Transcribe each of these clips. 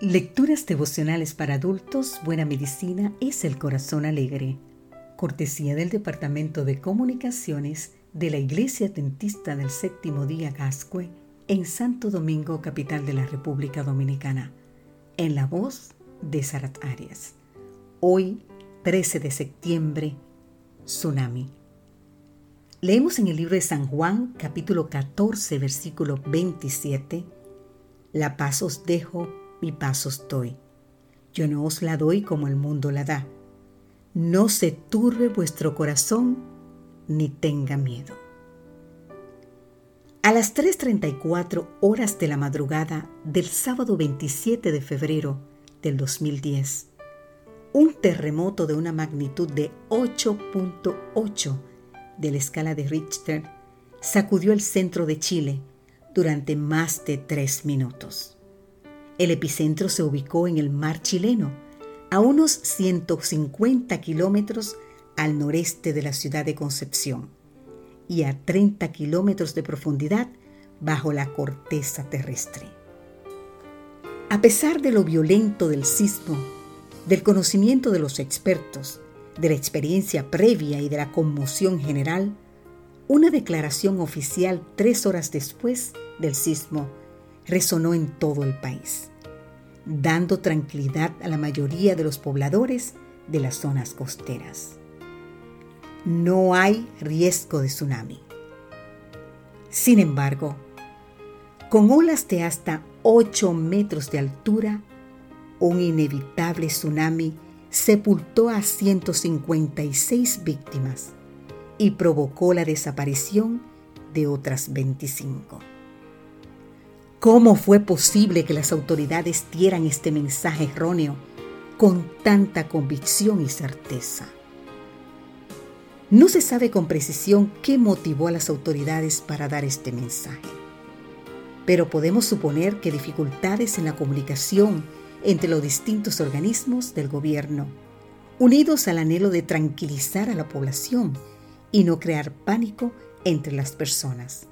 Lecturas devocionales para adultos, Buena Medicina es el Corazón Alegre. Cortesía del Departamento de Comunicaciones de la Iglesia Adventista del Séptimo Día Gascue en Santo Domingo, capital de la República Dominicana. En la voz de Sarat Arias. Hoy, 13 de septiembre, Tsunami. Leemos en el libro de San Juan, capítulo 14, versículo 27. La paz os dejo mi paz os doy. Yo no os la doy como el mundo la da. No se turbe vuestro corazón ni tenga miedo. A las 3.34 horas de la madrugada del sábado 27 de febrero del 2010, un terremoto de una magnitud de 8.8 de la escala de Richter sacudió el centro de Chile durante más de tres minutos. El epicentro se ubicó en el mar chileno, a unos 150 kilómetros al noreste de la ciudad de Concepción y a 30 kilómetros de profundidad bajo la corteza terrestre. A pesar de lo violento del sismo, del conocimiento de los expertos, de la experiencia previa y de la conmoción general, una declaración oficial tres horas después del sismo resonó en todo el país, dando tranquilidad a la mayoría de los pobladores de las zonas costeras. No hay riesgo de tsunami. Sin embargo, con olas de hasta 8 metros de altura, un inevitable tsunami sepultó a 156 víctimas y provocó la desaparición de otras 25. ¿Cómo fue posible que las autoridades dieran este mensaje erróneo con tanta convicción y certeza? No se sabe con precisión qué motivó a las autoridades para dar este mensaje, pero podemos suponer que dificultades en la comunicación entre los distintos organismos del gobierno, unidos al anhelo de tranquilizar a la población y no crear pánico entre las personas,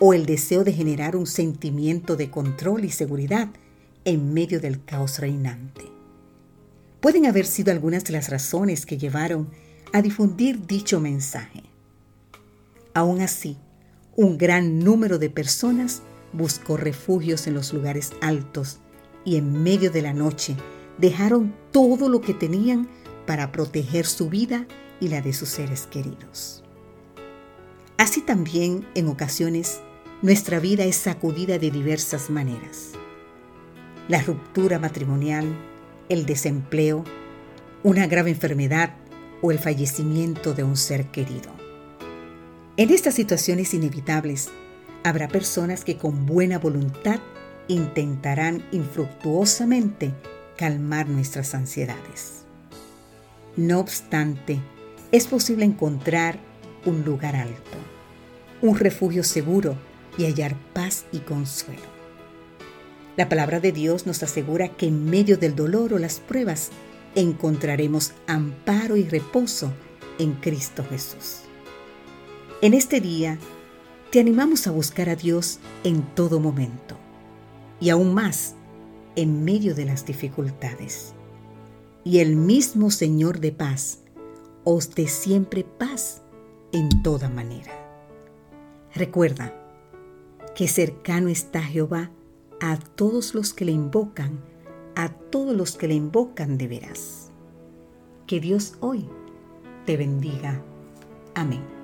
o el deseo de generar un sentimiento de control y seguridad en medio del caos reinante. Pueden haber sido algunas de las razones que llevaron a difundir dicho mensaje. Aún así, un gran número de personas buscó refugios en los lugares altos y en medio de la noche dejaron todo lo que tenían para proteger su vida y la de sus seres queridos. Así también, en ocasiones, nuestra vida es sacudida de diversas maneras. La ruptura matrimonial, el desempleo, una grave enfermedad o el fallecimiento de un ser querido. En estas situaciones inevitables, habrá personas que con buena voluntad intentarán infructuosamente calmar nuestras ansiedades. No obstante, es posible encontrar un lugar alto, un refugio seguro y hallar paz y consuelo. La palabra de Dios nos asegura que en medio del dolor o las pruebas encontraremos amparo y reposo en Cristo Jesús. En este día, te animamos a buscar a Dios en todo momento y aún más en medio de las dificultades. Y el mismo Señor de paz os dé siempre paz en toda manera. Recuerda que cercano está Jehová a todos los que le invocan, a todos los que le invocan de veras. Que Dios hoy te bendiga. Amén.